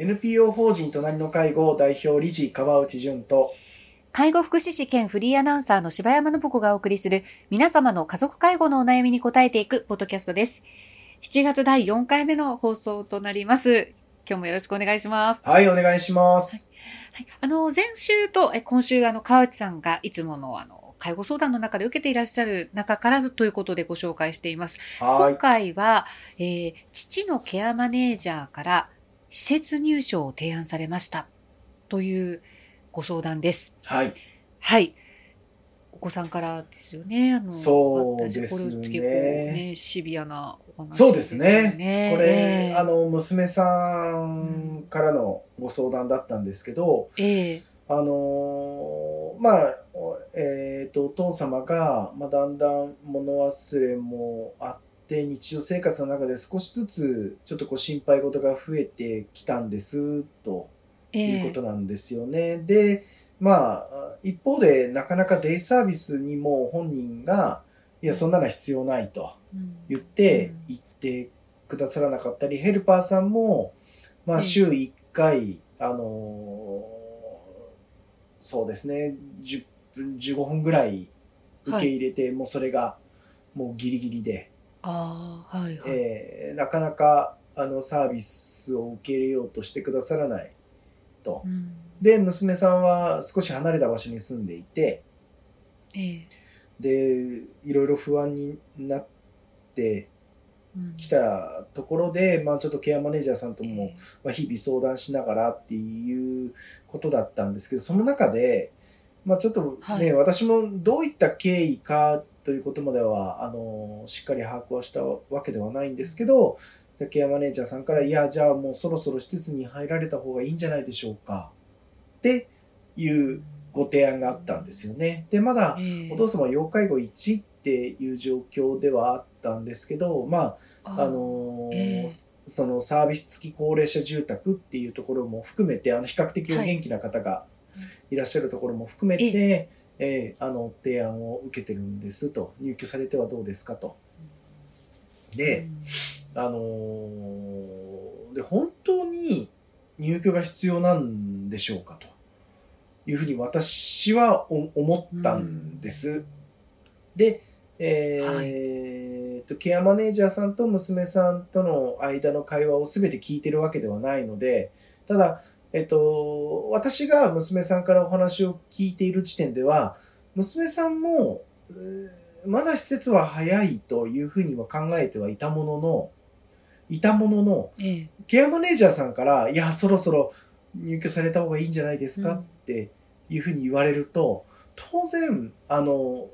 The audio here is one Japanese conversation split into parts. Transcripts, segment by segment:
NPO 法人隣の介護代表理事川内淳と介護福祉士兼フリーアナウンサーの柴山信子がお送りする皆様の家族介護のお悩みに答えていくポッドキャストです。7月第4回目の放送となります。今日もよろしくお願いします。はいお願いします。はい、あの、前週とえ今週、あの、川内さんがいつもの、あの、介護相談の中で受けていらっしゃる中からということでご紹介しています。今はい回は、えー父のケアマネージャーから施設入所を提案されましたというご相談です。はいはい。お子さんからですよね。あのそうですねこれ結構ね、シビアなお話そうですよね。これ、ええあの娘さんからのご相談だったんですけど、ええあのーまあおえっ、とお父様がまあだんだん物忘れもあって日常生活の中で少しずつちょっとこう心配事が増えてきたんですと。えいうこえとなんですよね。で、まあ、一方で、なかなかデイサービスにも本人が、いや、そんなのは必要ないとうん言ってうん、言ってくださらなかったり、ヘルパーさんも、まあ、ええ週1回、あのーそうですね、10分、15分ぐらい受け入れて、もうそれが、もうギリギリで、ああ、はいはい。えーなかなか、あの、サービスを受け入れようとしてくださらない。と。うん。で娘さんは少し離れた場所に住んでいて。ええ。でいろいろ不安になってうん。きたところで、まあ、ちょっとケアマネージャーさんともえ、まあ、日々相談しながらっていうことだったんですけどその中で、まあ、ちょっとね、はい。私もどういった経緯かということまではあのしっかり把握はしたわけではないんですけどじゃあケアマネージャーさんから「いやじゃあもうそろそろ施設に入られた方がいいんじゃないでしょうか」っていうご提案があったんですよね。でまだええ。お父様は要介護1っていう状況ではあったんですけどまああのそのサービス付き高齢者住宅っていうところも含めてあの比較的お元気な方がいらっしゃるところも含めて、えーあの提案を受けてるんですと入居されてはどうですかと。で、あのーで本当に入居が必要なんでしょうかと。いうふうに私はお思ったんです。で、えーとケアマネージャーさんと娘さんとの間の会話を全て聞いてるわけではないのでただ、えっと、私が娘さんからお話を聞いている時点では娘さんもえーまだ施設は早いというふうには考えてはいたもののいたもののええ。ケアマネージャーさんから、いや、そろそろ入居された方がいいんじゃないですか、うん。っていうふうに言われると、当然、あの、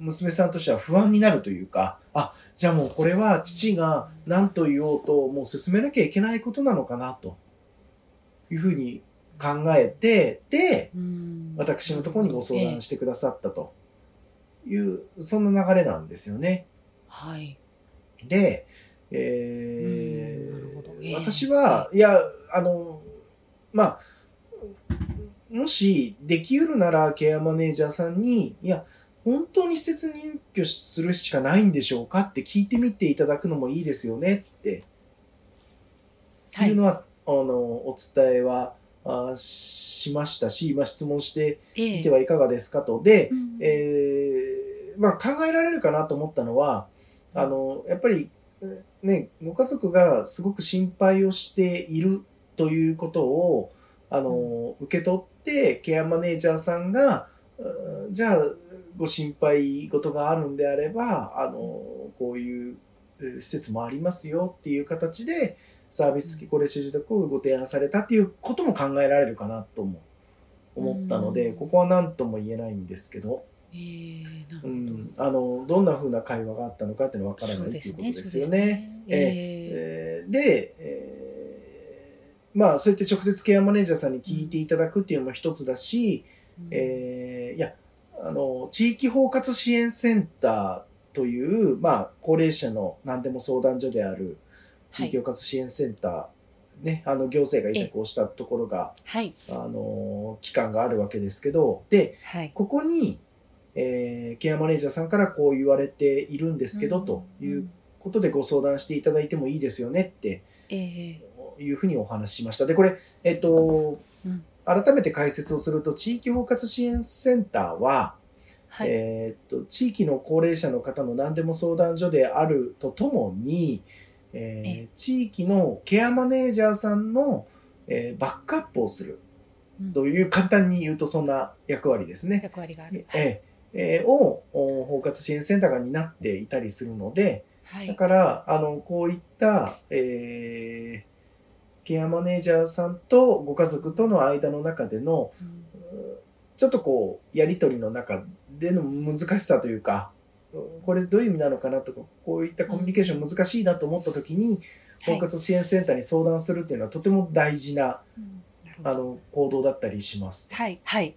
娘さんとしては不安になるというか、あ、じゃあもうこれは父が何と言おうと、もう進めなきゃいけないことなのかな、というふうに考えて、で、うん。私のところにご相談してくださったと。いう、そんな流れなんですよね。はい。で、えー私は、いや、あの、まあ、もしできうるならケアマネージャーさんに、いや、本当に施設入居するしかないんでしょうかって聞いてみていただくのもいいですよねって。はい。いうのは、あの、お伝えはあしましたし、まあ、質問してえみてはいかがですかと。で、うんえーまあ、考えられるかなと思ったのは、あの、やっぱり、ね、ご家族がすごく心配をしているということを、あの、受け取って、ケアマネージャーさんが、うんじゃあ、ご心配事があるんであれば、あの、こういうえー施設もありますよっていう形で、サービス付き高齢者住宅をご提案されたっていうことも考えられるかなとも思ったので、うん。ここは何とも言えないんですけど、ええなるほど。うん、あのどんな風な会話があったのかっていうのは分からないということですよね。でえーで、えーまあそうやって直接ケアマネージャーさんに聞いていただくっていうのも一つだし、えーいやあの地域包括支援センターという、まあ、高齢者の何でも相談所である地域包括支援センター、ね、あの行政が委託をしたところが、はい。あの機関があるわけですけどではい。ここに、えーケアマネージャーさんからこう言われているんですけど、ということでご相談していただいてもいいですよねってええいうふうにお話ししました。で、これ、えっと、うん改めて解説をすると、地域包括支援センターは、はい。えーっと地域の高齢者の方の何でも相談所であるとともに、えーえ地域のケアマネージャーさんの、えーバックアップをするうんという簡単に言うとそんな役割ですね。役割がある。えーえーをお包括支援センターが担っていたりするのでだはい。からあのこういった、えーケアマネージャーさんとご家族との間の中でのうんちょっとこう、やりとりの中での難しさというか、これどういう意味なのかなとか、こういったコミュニケーション難しいなと思った時に、包括支援センターに相談するっていうのはとても大事な、あの、行動だったりします。はい。はい。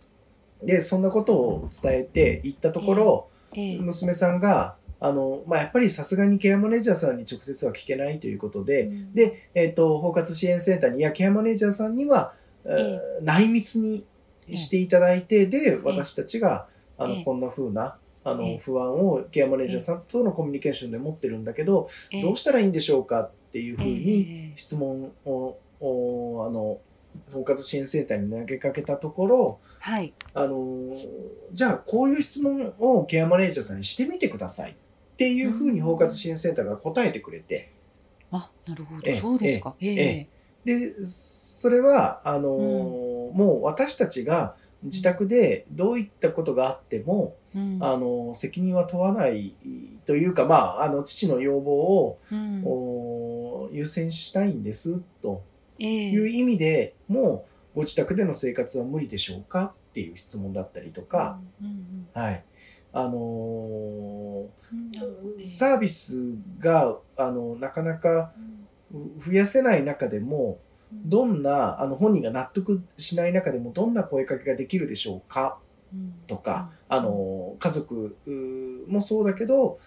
で、そんなことを伝えていったところ、ええ娘さんが、あの、まあ、やっぱりさすがにケアマネージャーさんに直接は聞けないということで、うんで、えっ、と、包括支援センターに、いや、ケアマネージャーさんには、えーえ内密にしていただいて、で、私たちが、あの、ええこんな風な、あの、ええ不安をケアマネージャーさんとのコミュニケーションで持ってるんだけど、ええどうしたらいいんでしょうかっていう風にええ質問を、おあの、包括支援センターに投げかけたところ、はい。あの、じゃあ、こういう質問をケアマネージャーさんにしてみてくださいっていう風に包括支援センターが答えてくれて、あ、なるほど。ええそうですか。えええ。で、それは、あのーもう私たちが自宅でどういったことがあっても、うん。あのー責任は問わないというか、まあ、あの、父の要望を、うん。お優先したいんです、と。えいうえ。意味でもう、ご自宅での生活は無理でしょうかっていう質問だったりとか、うんうんはい。あのーサービスが、あの、なかなかうん。増やせない中でも、うん。どんな、あの本人が納得しない中でもどんな声かけができるでしょうかうんとか、うんあの、家族もそうだけど、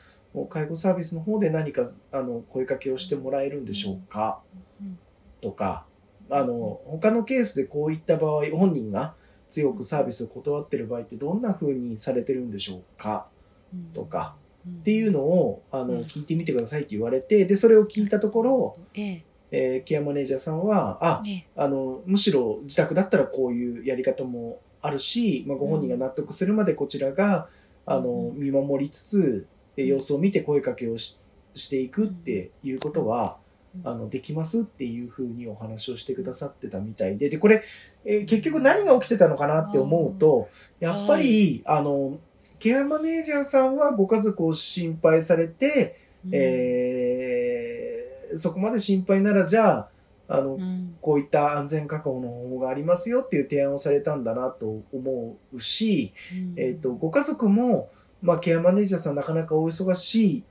介護サービスの方で何かあの声かけをしてもらえるんでしょうか？うんとか、あの、他のケースでこういった場合、本人が強くサービスを断ってる場合ってどんな風にされてるんでしょうか？うんとかうんっていうのをあのうん。聞いてみてくださいって言われて、で、それを聞いたところ、ええ。えーケアマネージャーさんは、あ、ええ。あの、むしろ自宅だったらこういうやり方もあるし、まあ、ご本人が納得するまでこちらが、あの、うん。見守りつつ、えー様子を見て声かけをししていくっていうことは、うん。あの、できますっていうふうにお話をしてくださってたみたいで、で、これ、えー結局何が起きてたのかなって思うと、やっぱり、あの、ケアマネージャーさんはご家族を心配されて、うん。えーそこまで心配ならじゃあ、あの、うん。こういった安全確保の方法がありますよっていう提案をされたんだなと思うし、うん。えっ、と、ご家族も、まあ、ケアマネージャーさんなかなかお忙しい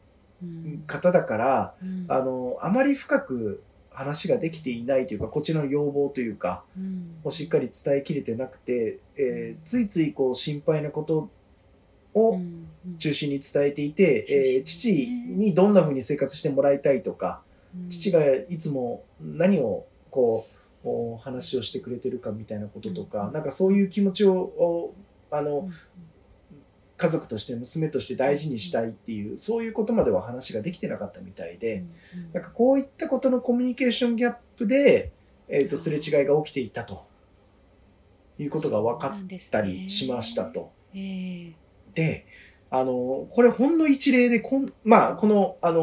うん。方だから、うん。あの、あまり深く話ができていないというか、こっちの要望というか、うん。をしっかり伝えきれてなくて、えーついついこう心配なことをうん。中心に伝えていて、えー父にどんな風に生活してもらいたいとか、父がいつも何をこうお話をしてくれてるかみたいなこととか、うん。なんかそういう気持ちをおあの、うん。家族として娘として大事にしたいっていうそういうことまでは話ができてなかったみたいで、うん。なんかこういったことのコミュニケーションギャップで、えー、とすれ違いが起きていたということが分かったりしましたと。ええ。で、あの、これほんの一例で、こんまあ、この、あの、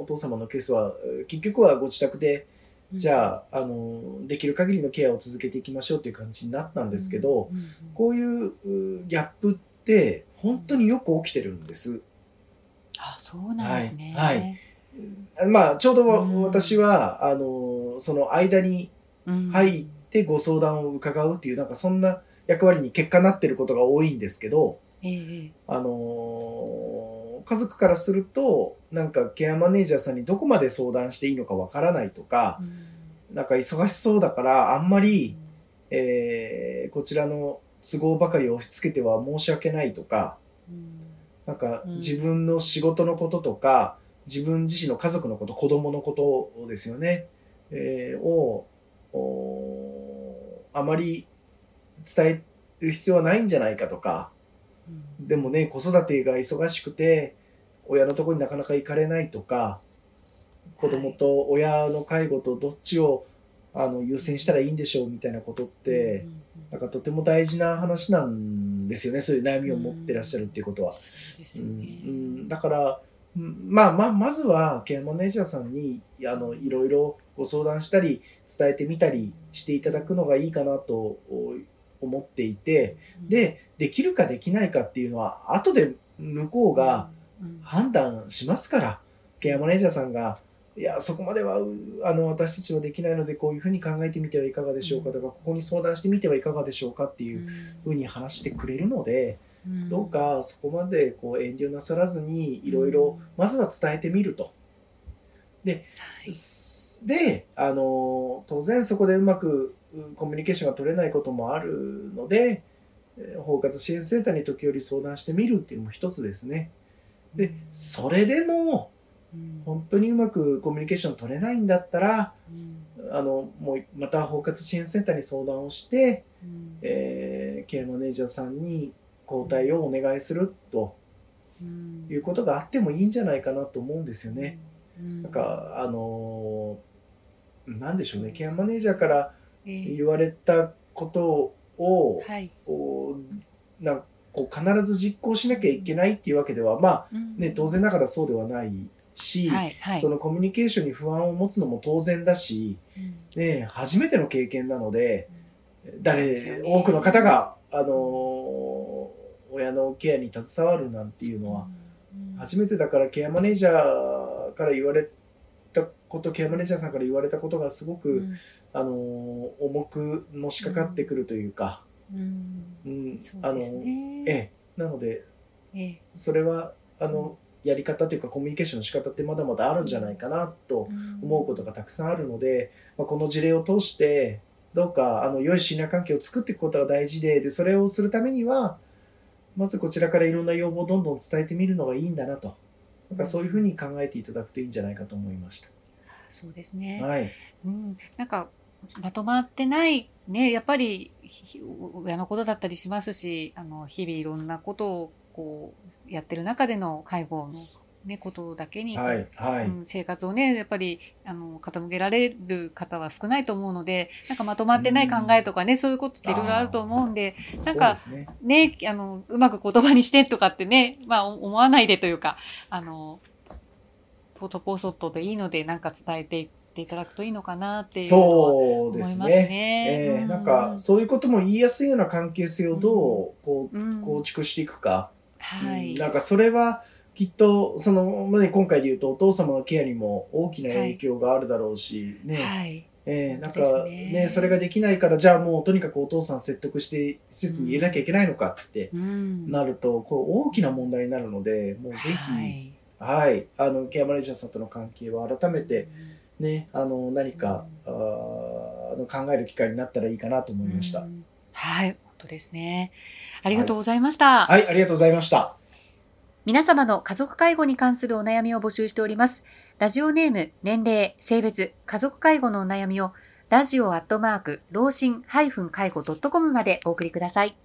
お父様のケースは、えー結局はご自宅で、じゃあ、あの、できる限りのケアを続けていきましょうっていう感じになったんですけど、うんうんこういううギャップって、本当によく起きてるんです。あそうなんですね。はい。まあ、ちょうどうん。私は、あの、その間にうん。入ってご相談を伺うっていう、なんかそんな役割に結果なってることが多いんですけど、ええあのー家族からすると、なんかケアマネージャーさんにどこまで相談していいのかわからないとか、うん。なんか忙しそうだから、あんまり、えーこちらの都合ばかり押し付けては申し訳ないとか、うん。なんかうん。自分の仕事のこととか、自分自身の家族のこと、子供のことですよね、えーを、おあまり伝える必要はないんじゃないかとか、うんでもね、子育てが忙しくて、親のところになかなか行かれないとか、子供と親の介護とどっちをあの優先したらいいんでしょうみたいなことって、なんかとても大事な話なんですよね。そういう悩みを持ってらっしゃるっていうことは。そうですうん。うん、だから、うんまあまあ、まずはケアマネージャーさんにあのいろいろご相談したり伝えてみたりしていただくのがいいかなとお思っていてでできるかできないかっていうのは後で向こうがうん、判断しますからケアマネージャーさんがいやそこまではうあの私たちはできないのでこういうふうに考えてみてはいかがでしょうかとかここに相談してみてはいかがでしょうかっていうふうに話してくれるので。うん。どうかそこまでこう遠慮なさらずにいろいろまずは伝えてみると。はい。で、あの、当然そこでうまくうコミュニケーションが取れないこともあるので、えー包括支援センターに時折相談してみるっていうのも一つですね。で、それでもうん。本当にうまくコミュニケーション取れないんだったら、うん。あの、もうまた包括支援センターに相談をして、うん。えーケアマネージャーさんに交代をお願いするとうん。いうことがあってもいいんじゃないかなと思うんですよね。うん。なんか、あのーなんでしょうね、ケアマネージャーからえー言われたことを、はい。こうなんこう必ず実行しなきゃいけないっていうわけでは、まあうん。ね、当然ながらそうではないし、はいはい。そのコミュニケーションに不安を持つのも当然だし、うん。ね、初めての経験なので、そう誰、ですよね。多くの方が、あのー親のケアに携わるなんていうのは、うん。初めてだからケアマネージャーから言われたことケアマネージャーさんから言われたことがすごく、うん。あのー重くのしかかってくるというか、うん。うん。そうですね。ええ。なのでええ。それはあの、やり方というかコミュニケーションの仕方ってまだまだあるんじゃないかなと思うことがたくさんあるので、まあ、この事例を通してどうかあの良い信頼関係を作っていくことが大事ででそれをするためにはまずこちらからいろんな要望をどんどん伝えてみるのがいいんだなと。なんかそういうふうに考えていただくといいんじゃないかと思いましそうですね。た。はい、うん、なんかまとまってないねやっぱりひ親のことだったりしますしあの日々いろんなことをこうやってる中での介護の、ね、ことだけにはい、はい、うん、生活をねやっぱりあの傾けられる方は少ないと思うのでなんかまとまってない考えとかね、そういうことっていろいろあると思うんでなんかね。ねあのうまく言葉にしてとかってね、まあ、思わないでというかあのポトポソットでいいのでなんか伝えていっていただくといいのかなっていうのはそうです思いますね。ね。うえーなんかそういうことも言いやすいような関係性をどうこううん構築していくか、はい。うんなんかそれはきっとその、まあね、今回で言うとお父様のケアにも大きな影響があるだろうし、ねはい。えーなんかねねそれができないからじゃあもうとにかくお父さん説得して施設に入れなきゃいけないのかってうん。なるとこう大きな問題になるのでもうぜひ、ははいい。あのケアマネージャーさんとの関係を改めて、ね、あの何か、あーあの考える機会になったらいいかなと思いました。うんはい。本当ですね。ありがとうございました。はい、ありがとうございました。皆様の家族介護に関するお悩みを募集しております。ラジオネーム、年齢、性別、家族介護のお悩みを、ラジオアットマーク、老人介護 .com までお送りください。